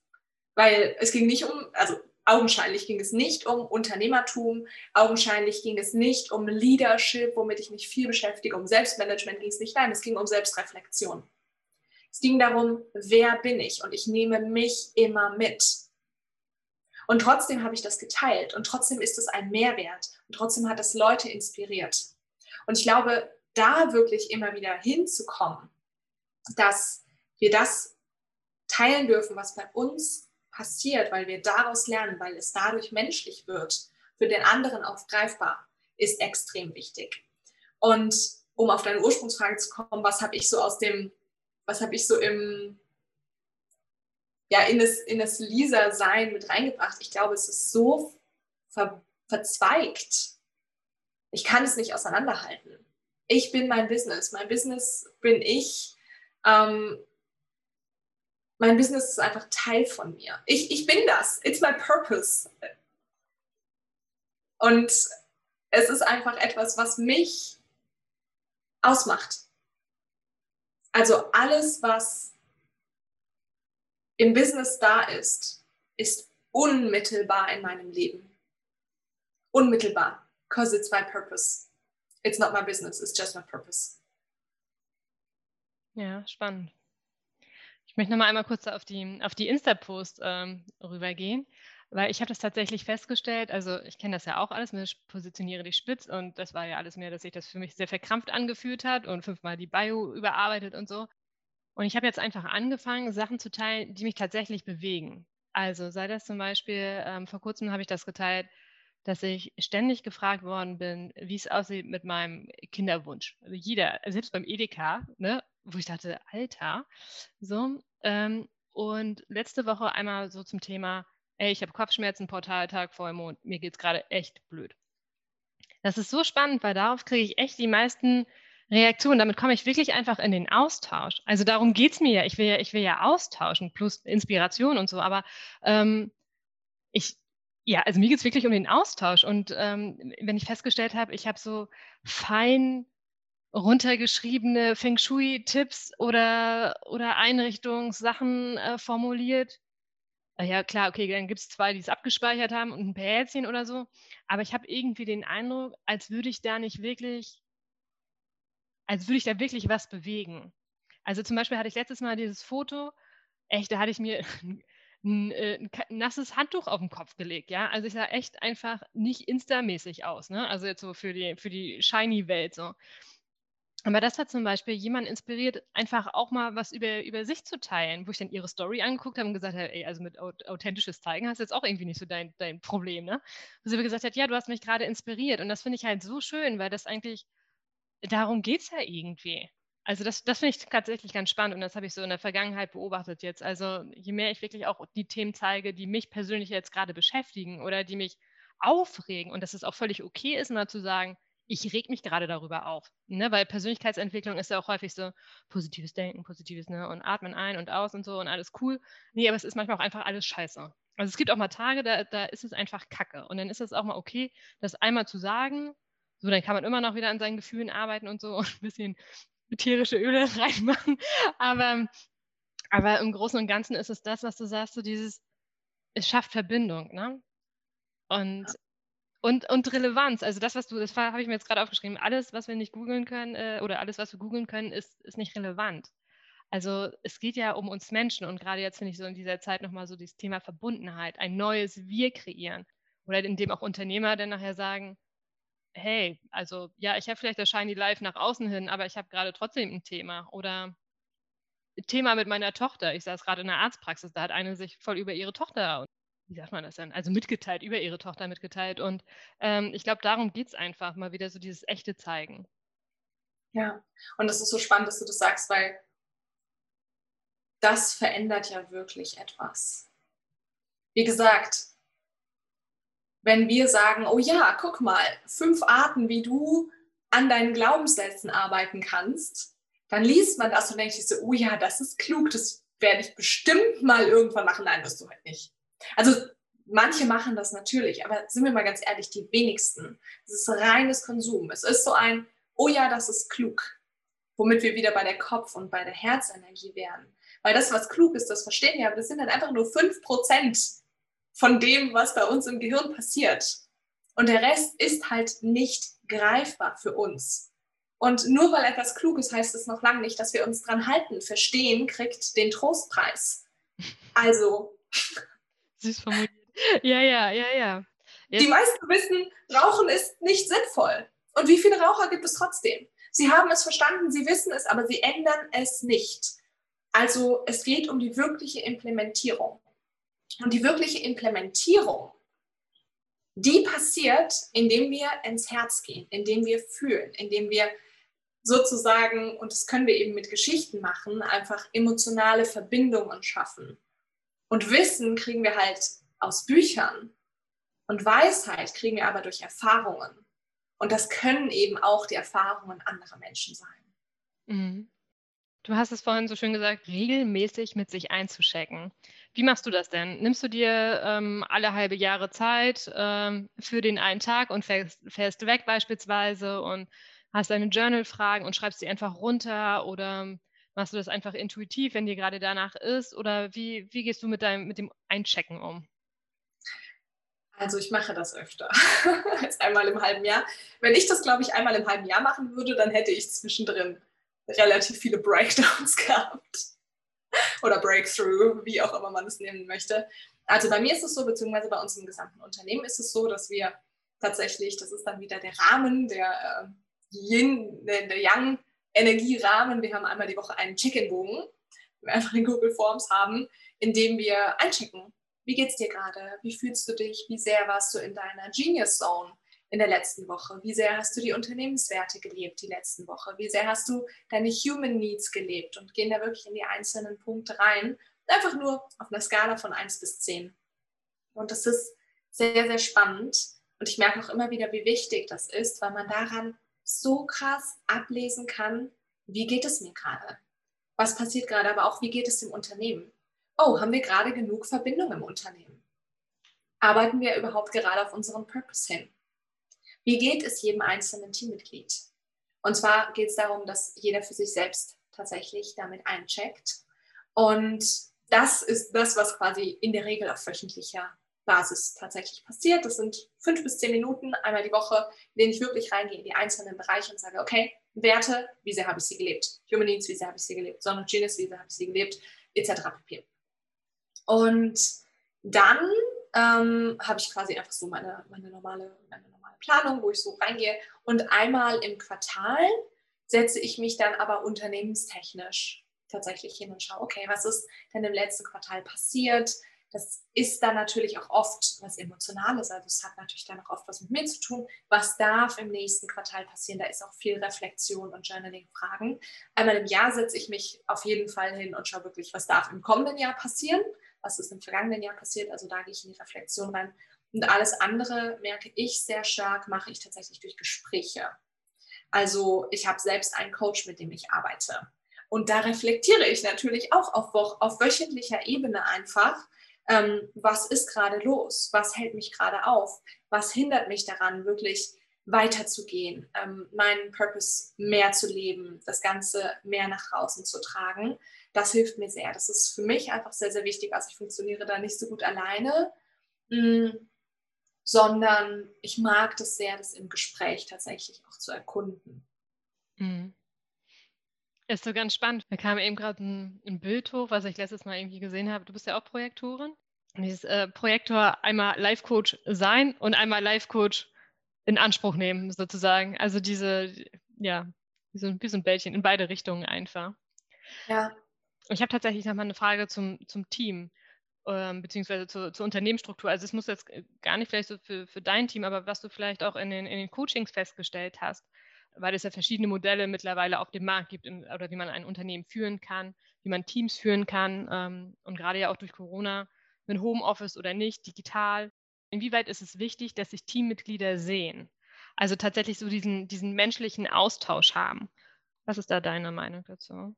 Weil es ging nicht um, also augenscheinlich ging es nicht um Unternehmertum, augenscheinlich ging es nicht um Leadership, womit ich mich viel beschäftige, um Selbstmanagement ging es nicht. Nein, es ging um Selbstreflexion. Es ging darum, wer bin ich? Und ich nehme mich immer mit. Und trotzdem habe ich das geteilt und trotzdem ist es ein Mehrwert und trotzdem hat es Leute inspiriert. Und ich glaube, da wirklich immer wieder hinzukommen dass wir das teilen dürfen, was bei uns passiert, weil wir daraus lernen, weil es dadurch menschlich wird, für den anderen auch greifbar, ist extrem wichtig. Und um auf deine Ursprungsfrage zu kommen, was habe ich so aus dem, was habe ich so im, ja, in das, in das Lisa-Sein mit reingebracht? Ich glaube, es ist so ver, verzweigt. Ich kann es nicht auseinanderhalten. Ich bin mein Business. Mein Business bin ich ähm, mein Business ist einfach Teil von mir. Ich, ich bin das. It's my purpose. Und es ist einfach etwas, was mich ausmacht. Also alles, was im Business da ist, ist unmittelbar in meinem Leben. Unmittelbar. Because it's my purpose. It's not my business, it's just my purpose. Ja, spannend. Ich möchte nochmal einmal kurz auf die, auf die Insta-Post ähm, rübergehen, weil ich habe das tatsächlich festgestellt, also ich kenne das ja auch alles, ich positioniere die spitz und das war ja alles mehr, dass sich das für mich sehr verkrampft angefühlt hat und fünfmal die Bio überarbeitet und so. Und ich habe jetzt einfach angefangen, Sachen zu teilen, die mich tatsächlich bewegen. Also sei das zum Beispiel, ähm, vor kurzem habe ich das geteilt, dass ich ständig gefragt worden bin, wie es aussieht mit meinem Kinderwunsch. Also jeder, selbst beim Edeka, ne, wo ich dachte, Alter, so. Ähm, und letzte Woche einmal so zum Thema, ey, ich habe Kopfschmerzen, Portaltag, Vollmond, mir geht es gerade echt blöd. Das ist so spannend, weil darauf kriege ich echt die meisten Reaktionen. Damit komme ich wirklich einfach in den Austausch. Also darum geht es mir ja. Ich will ja, ich will ja austauschen, plus Inspiration und so, aber ähm, ich, ja, also mir geht es wirklich um den Austausch. Und ähm, wenn ich festgestellt habe, ich habe so fein runtergeschriebene Feng Shui-Tipps oder, oder Einrichtungssachen äh, formuliert. Äh, ja, klar, okay, dann gibt es zwei, die es abgespeichert haben und ein Herzchen oder so. Aber ich habe irgendwie den Eindruck, als würde ich da nicht wirklich, als würde ich da wirklich was bewegen. Also zum Beispiel hatte ich letztes Mal dieses Foto, echt, da hatte ich mir ein, äh, ein, nasses Handtuch auf den Kopf gelegt, ja. Also ich sah echt einfach nicht Insta-mäßig aus, ne? Also jetzt so für die, für die Shiny-Welt so. Aber das hat zum Beispiel jemanden inspiriert, einfach auch mal was über, über sich zu teilen, wo ich dann ihre Story angeguckt habe und gesagt habe, ey, also mit authentisches Zeigen hast du jetzt auch irgendwie nicht so dein, dein Problem, ne? Wo sie gesagt hat, ja, du hast mich gerade inspiriert. Und das finde ich halt so schön, weil das eigentlich, darum geht es ja irgendwie. Also das, das finde ich tatsächlich ganz spannend und das habe ich so in der Vergangenheit beobachtet jetzt. Also je mehr ich wirklich auch die Themen zeige, die mich persönlich jetzt gerade beschäftigen oder die mich aufregen und dass es auch völlig okay ist, mal zu sagen, ich reg mich gerade darüber auf. Ne? Weil Persönlichkeitsentwicklung ist ja auch häufig so positives Denken, positives, ne? Und atmen ein und aus und so und alles cool. Nee, aber es ist manchmal auch einfach alles scheiße. Also es gibt auch mal Tage, da, da ist es einfach Kacke. Und dann ist es auch mal okay, das einmal zu sagen. So, dann kann man immer noch wieder an seinen Gefühlen arbeiten und so und ein bisschen ätherische Öle reinmachen. Aber, aber im Großen und Ganzen ist es das, was du sagst, so dieses, es schafft Verbindung, ne? Und und, und Relevanz, also das, was du, das habe ich mir jetzt gerade aufgeschrieben, alles, was wir nicht googeln können äh, oder alles, was wir googeln können, ist, ist nicht relevant. Also es geht ja um uns Menschen und gerade jetzt finde ich so in dieser Zeit nochmal so dieses Thema Verbundenheit, ein neues Wir kreieren. Oder in dem auch Unternehmer dann nachher sagen, hey, also ja, ich habe vielleicht das Shiny Life nach außen hin, aber ich habe gerade trotzdem ein Thema. Oder Thema mit meiner Tochter. Ich saß gerade in der Arztpraxis, da hat eine sich voll über ihre Tochter wie sagt man das denn? Also mitgeteilt, über ihre Tochter mitgeteilt. Und ähm, ich glaube, darum geht es einfach, mal wieder so dieses echte Zeigen. Ja, und das ist so spannend, dass du das sagst, weil das verändert ja wirklich etwas. Wie gesagt, wenn wir sagen, oh ja, guck mal, fünf Arten, wie du an deinen Glaubenssätzen arbeiten kannst, dann liest man das und denkt sich so, oh ja, das ist klug, das werde ich bestimmt mal irgendwann machen. Nein, wirst du halt nicht. Also manche machen das natürlich, aber sind wir mal ganz ehrlich, die wenigsten. Es ist reines Konsum. Es ist so ein, oh ja, das ist klug, womit wir wieder bei der Kopf- und bei der Herzenergie wären. Weil das, was klug ist, das verstehen wir, aber das sind halt einfach nur 5% von dem, was bei uns im Gehirn passiert. Und der Rest ist halt nicht greifbar für uns. Und nur weil etwas klug ist, heißt es noch lange nicht, dass wir uns dran halten. Verstehen kriegt den Trostpreis. Also Süß formuliert. Ja, ja, ja, ja. Jetzt. Die meisten wissen, Rauchen ist nicht sinnvoll. Und wie viele Raucher gibt es trotzdem? Sie haben es verstanden, sie wissen es, aber sie ändern es nicht. Also es geht um die wirkliche Implementierung. Und die wirkliche Implementierung, die passiert, indem wir ins Herz gehen, indem wir fühlen, indem wir sozusagen, und das können wir eben mit Geschichten machen, einfach emotionale Verbindungen schaffen. Und Wissen kriegen wir halt aus Büchern. Und Weisheit kriegen wir aber durch Erfahrungen. Und das können eben auch die Erfahrungen anderer Menschen sein. Mhm. Du hast es vorhin so schön gesagt, regelmäßig mit sich einzuschecken. Wie machst du das denn? Nimmst du dir ähm, alle halbe Jahre Zeit ähm, für den einen Tag und fährst, fährst weg beispielsweise und hast deine Journal-Fragen und schreibst sie einfach runter oder Machst du das einfach intuitiv, wenn dir gerade danach ist? Oder wie, wie gehst du mit, deinem, mit dem Einchecken um? Also ich mache das öfter als einmal im halben Jahr. Wenn ich das, glaube ich, einmal im halben Jahr machen würde, dann hätte ich zwischendrin relativ viele Breakdowns gehabt. Oder Breakthrough, wie auch immer man es nehmen möchte. Also bei mir ist es so, beziehungsweise bei uns im gesamten Unternehmen ist es so, dass wir tatsächlich, das ist dann wieder der Rahmen, der äh, Yin, der, der Yang Energierahmen. Wir haben einmal die Woche einen Check-in-Bogen, wir einfach in Google Forms haben, in dem wir einchecken. Wie geht's dir gerade? Wie fühlst du dich? Wie sehr warst du in deiner Genius Zone in der letzten Woche? Wie sehr hast du die Unternehmenswerte gelebt die letzten Woche? Wie sehr hast du deine Human Needs gelebt? Und gehen da wirklich in die einzelnen Punkte rein. Einfach nur auf einer Skala von 1 bis 10. Und das ist sehr, sehr spannend. Und ich merke auch immer wieder, wie wichtig das ist, weil man daran so krass ablesen kann, wie geht es mir gerade? Was passiert gerade, aber auch wie geht es dem Unternehmen? Oh, haben wir gerade genug Verbindung im Unternehmen? Arbeiten wir überhaupt gerade auf unseren Purpose hin? Wie geht es jedem einzelnen Teammitglied? Und zwar geht es darum, dass jeder für sich selbst tatsächlich damit eincheckt. Und das ist das, was quasi in der Regel auf wöchentlicher Basis tatsächlich passiert. Das sind fünf bis zehn Minuten einmal die Woche, in denen ich wirklich reingehe in die einzelnen Bereiche und sage, okay, Werte, wie sehr habe ich sie gelebt? Human Needs, wie sehr habe ich sie gelebt? Sonne Genius, wie sehr habe ich sie gelebt? Etc. pp. Und dann ähm, habe ich quasi einfach so meine, meine, normale, meine normale Planung, wo ich so reingehe. Und einmal im Quartal setze ich mich dann aber unternehmenstechnisch tatsächlich hin und schaue, okay, was ist denn im letzten Quartal passiert? Das ist dann natürlich auch oft was Emotionales. Also es hat natürlich dann auch oft was mit mir zu tun. Was darf im nächsten Quartal passieren? Da ist auch viel Reflexion und Journaling-Fragen. Einmal im Jahr setze ich mich auf jeden Fall hin und schaue wirklich, was darf im kommenden Jahr passieren? Was ist im vergangenen Jahr passiert? Also da gehe ich in die Reflexion rein. Und alles andere merke ich sehr stark, mache ich tatsächlich durch Gespräche. Also ich habe selbst einen Coach, mit dem ich arbeite. Und da reflektiere ich natürlich auch auf, auf wöchentlicher Ebene einfach, ähm, was ist gerade los, was hält mich gerade auf, was hindert mich daran, wirklich weiterzugehen, ähm, meinen Purpose mehr zu leben, das Ganze mehr nach draußen zu tragen. Das hilft mir sehr. Das ist für mich einfach sehr, sehr wichtig. Also ich funktioniere da nicht so gut alleine, mh, mm, sondern ich mag das sehr, das im Gespräch tatsächlich auch zu erkunden. Mhm. Ist so ganz spannend. Da kam eben gerade ein, ein, Bild hoch, was ich letztes Mal irgendwie gesehen habe. Du bist ja auch Projektorin. Dieses äh, Projektor einmal Life-Coach sein und einmal Life-Coach in Anspruch nehmen, sozusagen. Also diese, ja, wie so, wie so ein Bällchen in beide Richtungen einfach. Ja. Ich habe tatsächlich nochmal eine Frage zum, zum Team, ähm, beziehungsweise zur, zur Unternehmensstruktur. Also es muss jetzt gar nicht vielleicht so für, für dein Team, aber was du vielleicht auch in den, in den Coachings festgestellt hast weil es ja verschiedene Modelle mittlerweile auf dem Markt gibt oder wie man ein Unternehmen führen kann, wie man Teams führen kann ähm, und gerade ja auch durch Corona mit Homeoffice oder nicht, digital. Inwieweit ist es wichtig, dass sich Teammitglieder sehen? Also tatsächlich so diesen, diesen menschlichen Austausch haben. Was ist da deine Meinung dazu?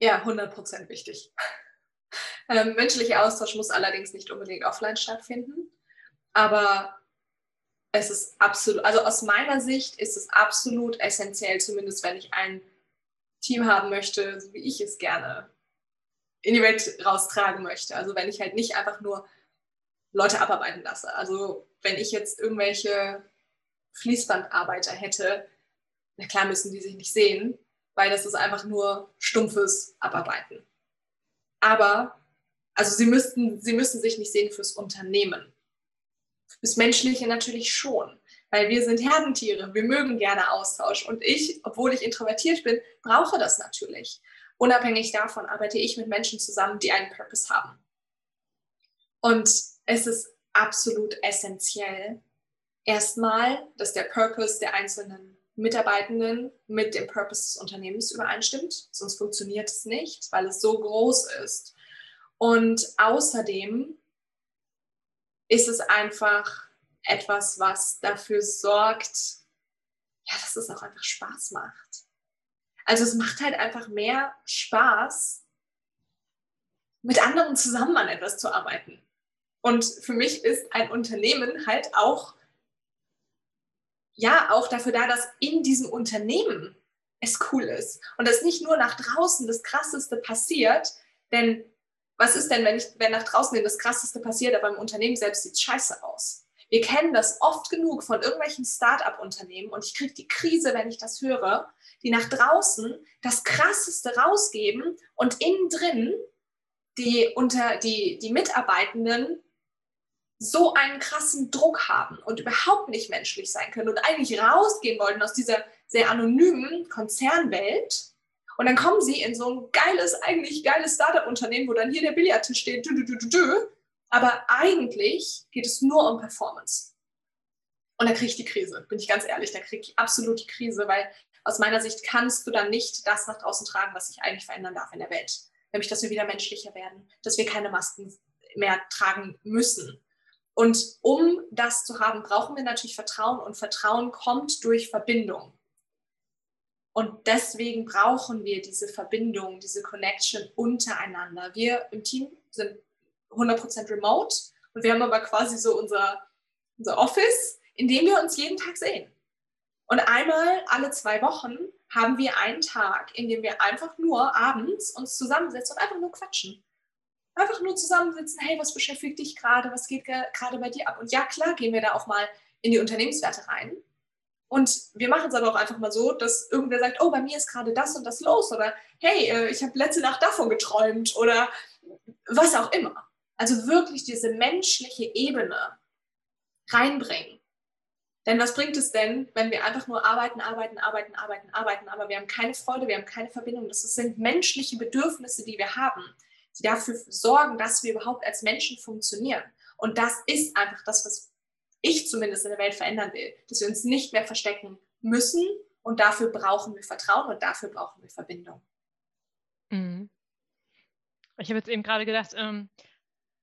Ja, 100 Prozent wichtig. Ähm, menschlicher Austausch muss allerdings nicht unbedingt offline stattfinden, aber es ist absolut, also aus meiner Sicht ist es absolut essentiell, zumindest wenn ich ein Team haben möchte, so wie ich es gerne in die Welt raustragen möchte. Also wenn ich halt nicht einfach nur Leute abarbeiten lasse. Also wenn ich jetzt irgendwelche Fließbandarbeiter hätte, na klar müssen die sich nicht sehen, weil das ist einfach nur stumpfes Abarbeiten. Aber, also sie müssten, sie müssen sich nicht sehen fürs Unternehmen. Das Menschliche natürlich schon, weil wir sind Herdentiere, wir mögen gerne Austausch und ich, obwohl ich introvertiert bin, brauche das natürlich. Unabhängig davon arbeite ich mit Menschen zusammen, die einen Purpose haben. Und es ist absolut essentiell, erstmal, dass der Purpose der einzelnen Mitarbeitenden mit dem Purpose des Unternehmens übereinstimmt, sonst funktioniert es nicht, weil es so groß ist. Und außerdem ist es einfach etwas, was dafür sorgt, ja, dass es auch einfach Spaß macht. Also es macht halt einfach mehr Spaß, mit anderen zusammen an etwas zu arbeiten. Und für mich ist ein Unternehmen halt auch, ja, auch dafür da, dass in diesem Unternehmen es cool ist. Und dass nicht nur nach draußen das Krasseste passiert, denn was ist denn, wenn, ich, wenn nach draußen das Krasseste passiert, aber im Unternehmen selbst sieht es scheiße aus? Wir kennen das oft genug von irgendwelchen Start-up-Unternehmen und ich kriege die Krise, wenn ich das höre, die nach draußen das Krasseste rausgeben und innen drin die, unter, die, die Mitarbeitenden so einen krassen Druck haben und überhaupt nicht menschlich sein können und eigentlich rausgehen wollten aus dieser sehr anonymen Konzernwelt und dann kommen sie in so ein geiles, eigentlich geiles Startup-Unternehmen, wo dann hier der Billardtisch steht, dü, dü, dü, aber eigentlich geht es nur um Performance. Und da kriege ich die Krise, bin ich ganz ehrlich, da kriege ich absolut die Krise, weil aus meiner Sicht kannst du dann nicht das nach draußen tragen, was sich eigentlich verändern darf in der Welt. Nämlich, dass wir wieder menschlicher werden, dass wir keine Masken mehr tragen müssen. Und um das zu haben, brauchen wir natürlich Vertrauen und Vertrauen kommt durch Verbindung. Und deswegen brauchen wir diese Verbindung, diese Connection untereinander. Wir im Team sind 100% remote und wir haben aber quasi so unser, unser Office, in dem wir uns jeden Tag sehen. Und einmal alle zwei Wochen haben wir einen Tag, in dem wir einfach nur abends uns zusammensetzen und einfach nur quatschen. Einfach nur zusammensitzen, hey, was beschäftigt dich gerade, was geht gerade bei dir ab? Und ja, klar gehen wir da auch mal in die Unternehmenswerte rein. Und wir machen es aber auch einfach mal so, dass irgendwer sagt, oh, bei mir ist gerade das und das los oder hey, äh, ich habe letzte Nacht davon geträumt oder was auch immer. Also wirklich diese menschliche Ebene reinbringen. Denn was bringt es denn, wenn wir einfach nur arbeiten, arbeiten, arbeiten, arbeiten, arbeiten, aber wir haben keine Freude, wir haben keine Verbindung. Das sind menschliche Bedürfnisse, die wir haben, die dafür sorgen, dass wir überhaupt als Menschen funktionieren. Und das ist einfach das, was ich zumindest in der Welt verändern will, dass wir uns nicht mehr verstecken müssen und dafür brauchen wir Vertrauen und dafür brauchen wir Verbindung. Mhm. Ich habe jetzt eben gerade gedacht, ähm,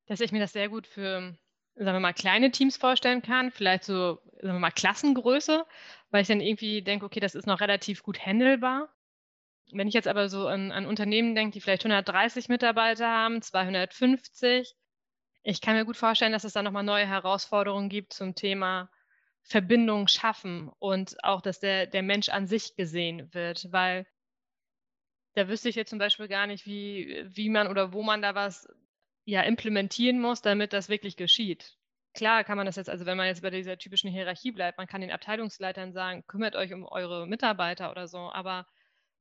dass ich mir das sehr gut für sagen wir mal, kleine Teams vorstellen kann, vielleicht so, sagen wir mal, Klassengröße, weil ich dann irgendwie denke, okay, das ist noch relativ gut handelbar. Wenn ich jetzt aber so an, an Unternehmen denke, die vielleicht 130 Mitarbeiter haben, 250, ich kann mir gut vorstellen, dass es da nochmal neue Herausforderungen gibt zum Thema Verbindung schaffen und auch, dass der, der Mensch an sich gesehen wird, weil da wüsste ich jetzt zum Beispiel gar nicht, wie, wie man oder wo man da was ja implementieren muss, damit das wirklich geschieht. Klar kann man das jetzt, also wenn man jetzt bei dieser typischen Hierarchie bleibt, man kann den Abteilungsleitern sagen, kümmert euch um eure Mitarbeiter oder so, aber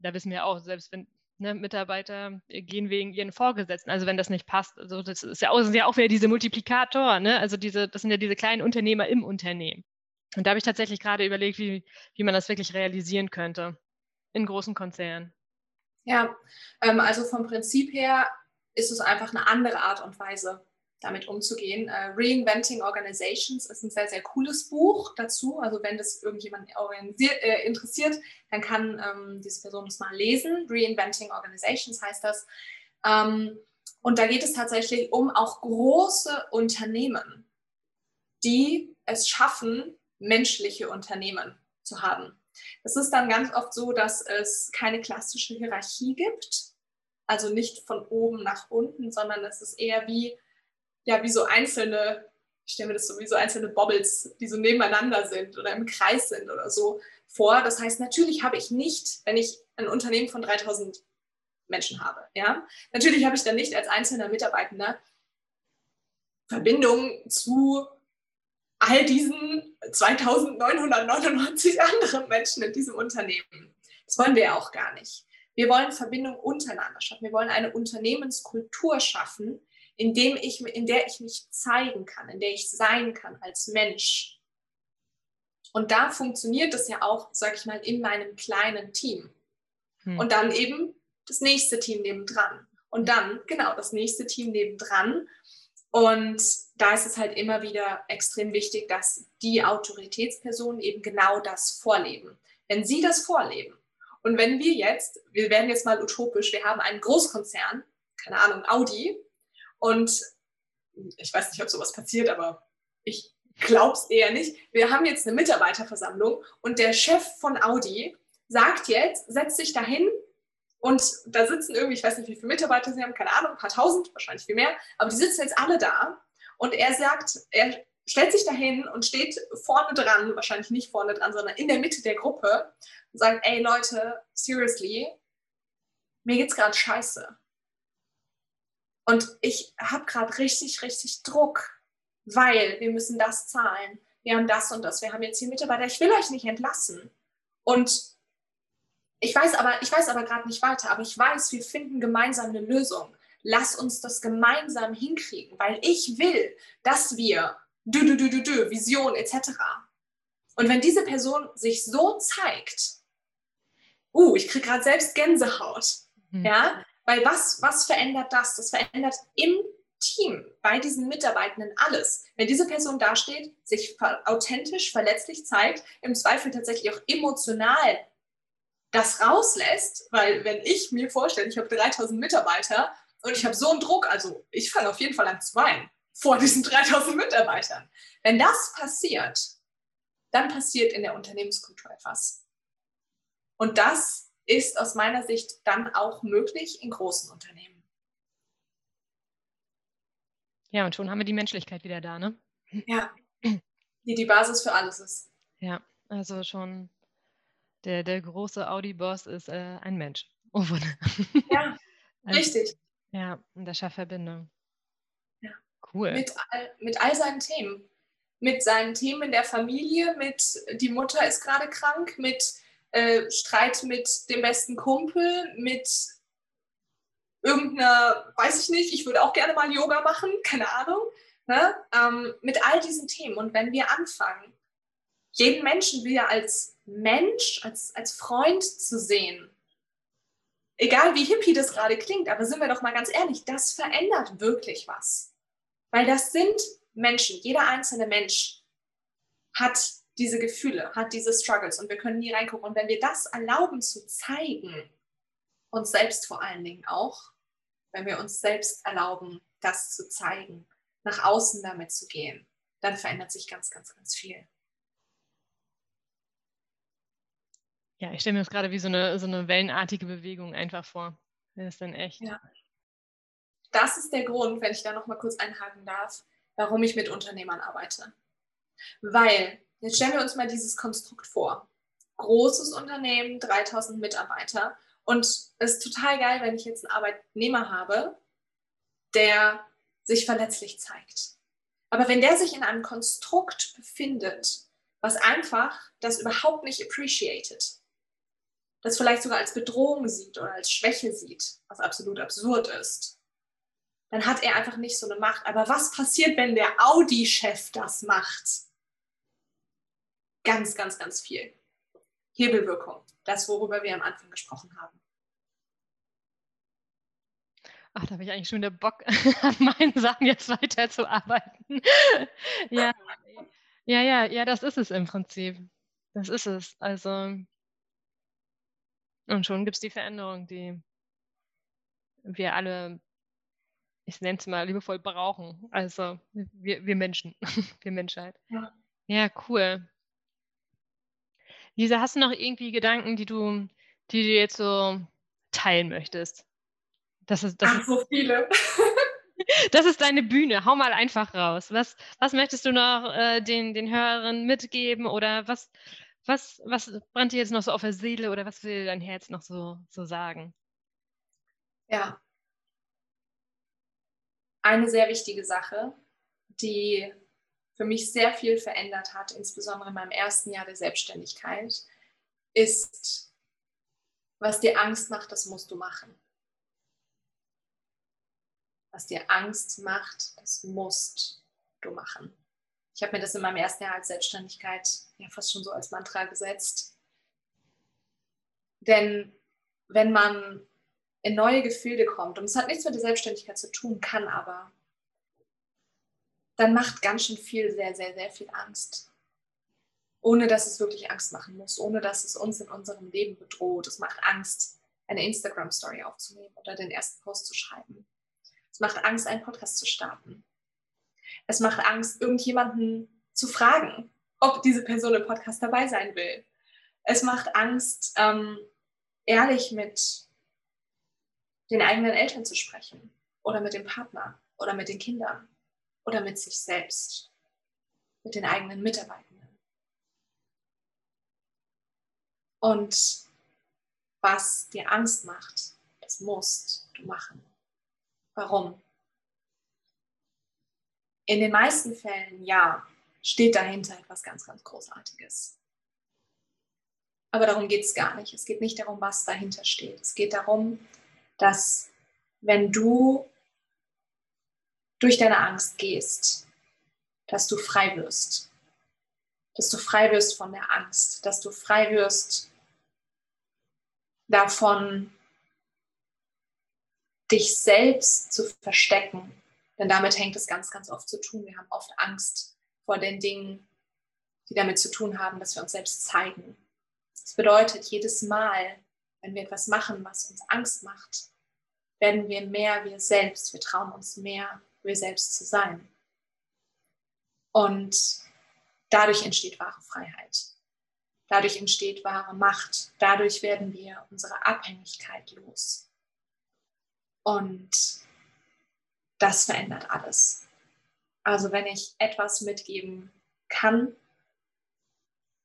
da wissen wir auch, selbst wenn ne, Mitarbeiter gehen wegen ihren Vorgesetzten, also wenn das nicht passt, also das ist ja auch, sind ja auch wieder diese Multiplikator, ne? also diese, das sind ja diese kleinen Unternehmer im Unternehmen. Und da habe ich tatsächlich gerade überlegt, wie, wie man das wirklich realisieren könnte in großen Konzernen. Ja, ähm, also vom Prinzip her ist es einfach eine andere Art und Weise, damit umzugehen. Uh, Reinventing Organizations ist ein sehr, sehr cooles Buch dazu. Also wenn das irgendjemand äh, interessiert, dann kann ähm, diese Person es mal lesen. Reinventing Organizations heißt das. Ähm, und da geht es tatsächlich um auch große Unternehmen, die es schaffen, menschliche Unternehmen zu haben. Es ist dann ganz oft so, dass es keine klassische Hierarchie gibt, also nicht von oben nach unten, sondern es ist eher wie, ja, wie so einzelne, ich stelle mir das so wie so einzelne Bobbles, die so nebeneinander sind oder im Kreis sind oder so vor. Das heißt, natürlich habe ich nicht, wenn ich ein Unternehmen von 3000 Menschen habe, ja, natürlich habe ich dann nicht als einzelner Mitarbeitender Verbindung zu all diesen 2999 anderen Menschen in diesem Unternehmen. Das wollen wir ja auch gar nicht. Wir wollen Verbindung untereinander schaffen. Wir wollen eine Unternehmenskultur schaffen, in, dem ich, in der ich mich zeigen kann, in der ich sein kann als Mensch. Und da funktioniert das ja auch, sag ich mal, in meinem kleinen Team. Hm. Und dann eben das nächste Team nebendran. Und dann, genau, das nächste Team nebendran. Und da ist es halt immer wieder extrem wichtig, dass die Autoritätspersonen eben genau das vorleben. Wenn sie das vorleben und wenn wir jetzt, wir werden jetzt mal utopisch, wir haben einen Großkonzern, keine Ahnung, Audi, und ich weiß nicht, ob sowas passiert, aber ich glaube es eher nicht. Wir haben jetzt eine Mitarbeiterversammlung und der Chef von Audi sagt jetzt, setzt sich dahin. Und da sitzen irgendwie, ich weiß nicht, wie viele Mitarbeiter sie haben, keine Ahnung, ein paar tausend, wahrscheinlich viel mehr, aber die sitzen jetzt alle da. Und er sagt, er stellt sich dahin und steht vorne dran, wahrscheinlich nicht vorne dran, sondern in der Mitte der Gruppe und sagt, ey Leute, seriously, mir geht's gerade scheiße. Und ich habe gerade richtig, richtig Druck, weil wir müssen das zahlen. Wir haben das und das. Wir haben jetzt hier Mitarbeiter. Ich will euch nicht entlassen. Und ich weiß aber, ich weiß aber gerade nicht weiter, aber ich weiß, wir finden gemeinsam eine Lösung. Lass uns das gemeinsam hinkriegen, weil ich will, dass wir du, du, du, du, du, Vision etc. Und wenn diese Person sich so zeigt, uh, ich kriege gerade selbst Gänsehaut, mhm. ja, weil was, was verändert das? Das verändert im Team, bei diesen Mitarbeitenden alles. Wenn diese Person dasteht, sich authentisch, verletzlich zeigt, im Zweifel tatsächlich auch emotional das rauslässt, weil wenn ich mir vorstelle, ich habe 3000 Mitarbeiter und ich habe so einen Druck, also ich fange auf jeden Fall an zu weinen vor diesen 3000 Mitarbeitern. Wenn das passiert, dann passiert in der Unternehmenskultur etwas. Und das ist aus meiner Sicht dann auch möglich in großen Unternehmen. Ja, und schon haben wir die Menschlichkeit wieder da, ne? Ja, die die Basis für alles ist. Ja, also schon der, der große Audi-Boss ist äh, ein Mensch. Oh, ja, also, richtig. Ja, und der schafft Verbindung. Cool. Mit all, mit all seinen Themen. Mit seinen Themen in der Familie, mit die Mutter ist gerade krank, mit äh, Streit mit dem besten Kumpel, mit irgendeiner, weiß ich nicht, ich würde auch gerne mal Yoga machen, keine Ahnung. Ne? Ähm, mit all diesen Themen. Und wenn wir anfangen, jeden Menschen wieder als Mensch, als, als Freund zu sehen, egal wie hippie das gerade klingt, aber sind wir doch mal ganz ehrlich, das verändert wirklich was. Weil das sind Menschen, jeder einzelne Mensch hat diese Gefühle, hat diese Struggles und wir können nie reingucken. Und wenn wir das erlauben zu zeigen, uns selbst vor allen Dingen auch, wenn wir uns selbst erlauben, das zu zeigen, nach außen damit zu gehen, dann verändert sich ganz, ganz, ganz viel. Ja, ich stelle mir das gerade wie so eine, so eine wellenartige Bewegung einfach vor. Das ist dann echt. Ja. Das ist der Grund, wenn ich da noch mal kurz einhaken darf, warum ich mit Unternehmern arbeite. Weil, jetzt stellen wir uns mal dieses Konstrukt vor. Großes Unternehmen, 3000 Mitarbeiter. Und es ist total geil, wenn ich jetzt einen Arbeitnehmer habe, der sich verletzlich zeigt. Aber wenn der sich in einem Konstrukt befindet, was einfach das überhaupt nicht appreciated, das vielleicht sogar als Bedrohung sieht oder als Schwäche sieht, was absolut absurd ist, dann hat er einfach nicht so eine Macht. Aber was passiert, wenn der Audi-Chef das macht? Ganz, ganz, ganz viel. Hebelwirkung, das, worüber wir am Anfang gesprochen haben. Ach, da habe ich eigentlich schon wieder Bock, an meinen Sachen jetzt weiterzuarbeiten. ja, ja, ja, ja, das ist es im Prinzip. Das ist es. Also, und schon gibt es die Veränderung, die wir alle, ich nenne es mal liebevoll, brauchen. Also wir, wir Menschen, wir Menschheit. Ja. ja, cool. Lisa, hast du noch irgendwie Gedanken, die du, die du jetzt so teilen möchtest? Das ist, das Ach, so viele. das ist deine Bühne. Hau mal einfach raus. Was, was möchtest du noch äh, den, den Hörern mitgeben oder was, was, was brennt dir jetzt noch so auf der Seele oder was will dein Herz noch so, so sagen? Ja. Eine sehr wichtige Sache, die für mich sehr viel verändert hat, insbesondere in meinem ersten Jahr der Selbstständigkeit, ist, was dir Angst macht, das musst du machen. Was dir Angst macht, das musst du machen. Ich habe mir das in meinem ersten Jahr als Selbstständigkeit ja fast schon so als Mantra gesetzt. Denn wenn man in neue Gefilde kommt, und es hat nichts mit der Selbstständigkeit zu tun, kann aber, dann macht ganz schön viel, sehr, sehr, sehr viel Angst. Ohne dass es wirklich Angst machen muss, ohne dass es uns in unserem Leben bedroht. Es macht Angst, eine Instagram-Story aufzunehmen oder den ersten Post zu schreiben. Es macht Angst, einen Podcast zu starten. Es macht Angst, irgendjemanden zu fragen, ob diese Person im Podcast dabei sein will. Es macht Angst, ähm, ehrlich mit den eigenen Eltern zu sprechen oder mit dem Partner oder mit den Kindern oder mit sich selbst, mit den eigenen Mitarbeitenden. Und was dir Angst macht, das musst du machen. Warum? In den meisten Fällen ja, steht dahinter etwas ganz, ganz Großartiges. Aber darum geht es gar nicht. Es geht nicht darum, was dahinter steht. Es geht darum, dass wenn du durch deine Angst gehst, dass du frei wirst. Dass du frei wirst von der Angst. Dass du frei wirst davon, dich selbst zu verstecken denn damit hängt es ganz, ganz oft zu tun. Wir haben oft Angst vor den Dingen, die damit zu tun haben, dass wir uns selbst zeigen. Das bedeutet, jedes Mal, wenn wir etwas machen, was uns Angst macht, werden wir mehr wir selbst. Wir trauen uns mehr, wir selbst zu sein. Und dadurch entsteht wahre Freiheit. Dadurch entsteht wahre Macht. Dadurch werden wir unsere Abhängigkeit los. Und das verändert alles. Also wenn ich etwas mitgeben kann,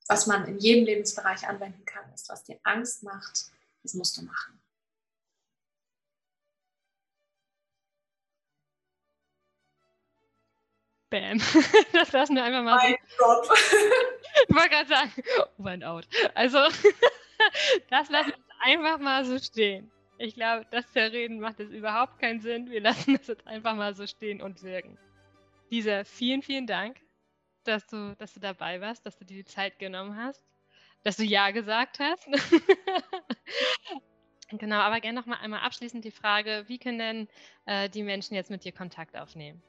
was man in jedem Lebensbereich anwenden kann, ist, was dir Angst macht, das musst du machen. Bam. Das lassen wir einfach mal. Mein so. Gott. Ich wollte gerade sagen, oh and out. Also, das lassen wir einfach mal so stehen. Ich glaube, das Zerreden macht es überhaupt keinen Sinn. Wir lassen es jetzt einfach mal so stehen und wirken. Lisa, vielen, vielen Dank, dass du, dass du dabei warst, dass du dir die Zeit genommen hast, dass du Ja gesagt hast. genau, aber gerne noch mal einmal abschließend die Frage, wie können denn äh, die Menschen jetzt mit dir Kontakt aufnehmen?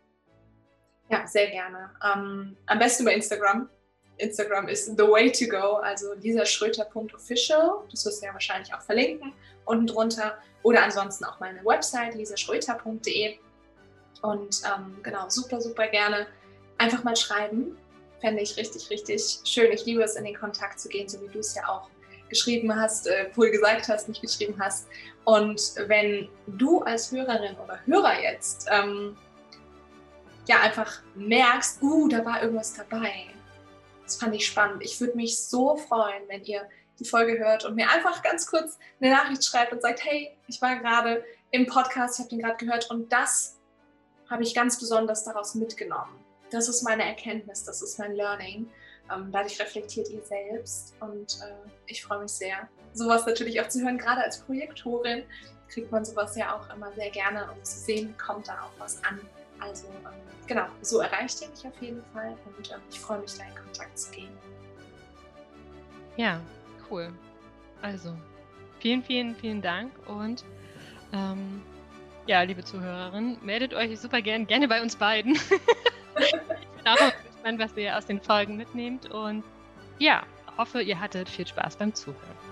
Ja, sehr gerne. Um, am besten über Instagram. Instagram ist the way to go, also lisaschröter.official. Das wirst du ja wahrscheinlich auch verlinken unten drunter. Oder ansonsten auch meine Website lisaschröter.de. Und ähm, genau, super, super gerne einfach mal schreiben. Fände ich richtig, richtig schön. Ich liebe es, in den Kontakt zu gehen, so wie du es ja auch geschrieben hast, äh, wohl gesagt hast, nicht geschrieben hast. Und wenn du als Hörerin oder Hörer jetzt ähm, ja einfach merkst, uh, da war irgendwas dabei. Das fand ich spannend. Ich würde mich so freuen, wenn ihr die Folge hört und mir einfach ganz kurz eine Nachricht schreibt und sagt, hey, ich war gerade im Podcast, ich habe den gerade gehört und das habe ich ganz besonders daraus mitgenommen. Das ist meine Erkenntnis, das ist mein Learning. Ähm, dadurch reflektiert ihr selbst und äh, ich freue mich sehr, sowas natürlich auch zu hören. Gerade als Projektorin kriegt man sowas ja auch immer sehr gerne und zu sehen, kommt da auch was an. Also ähm, genau, so erreicht ihr mich auf jeden Fall und ähm, ich freue mich, da in Kontakt zu gehen. Ja, cool. Also, vielen, vielen, vielen Dank und ähm, ja, liebe Zuhörerinnen, meldet euch super gern, gerne bei uns beiden. ich bin auch gespannt, was ihr aus den Folgen mitnehmt und ja, hoffe, ihr hattet viel Spaß beim Zuhören.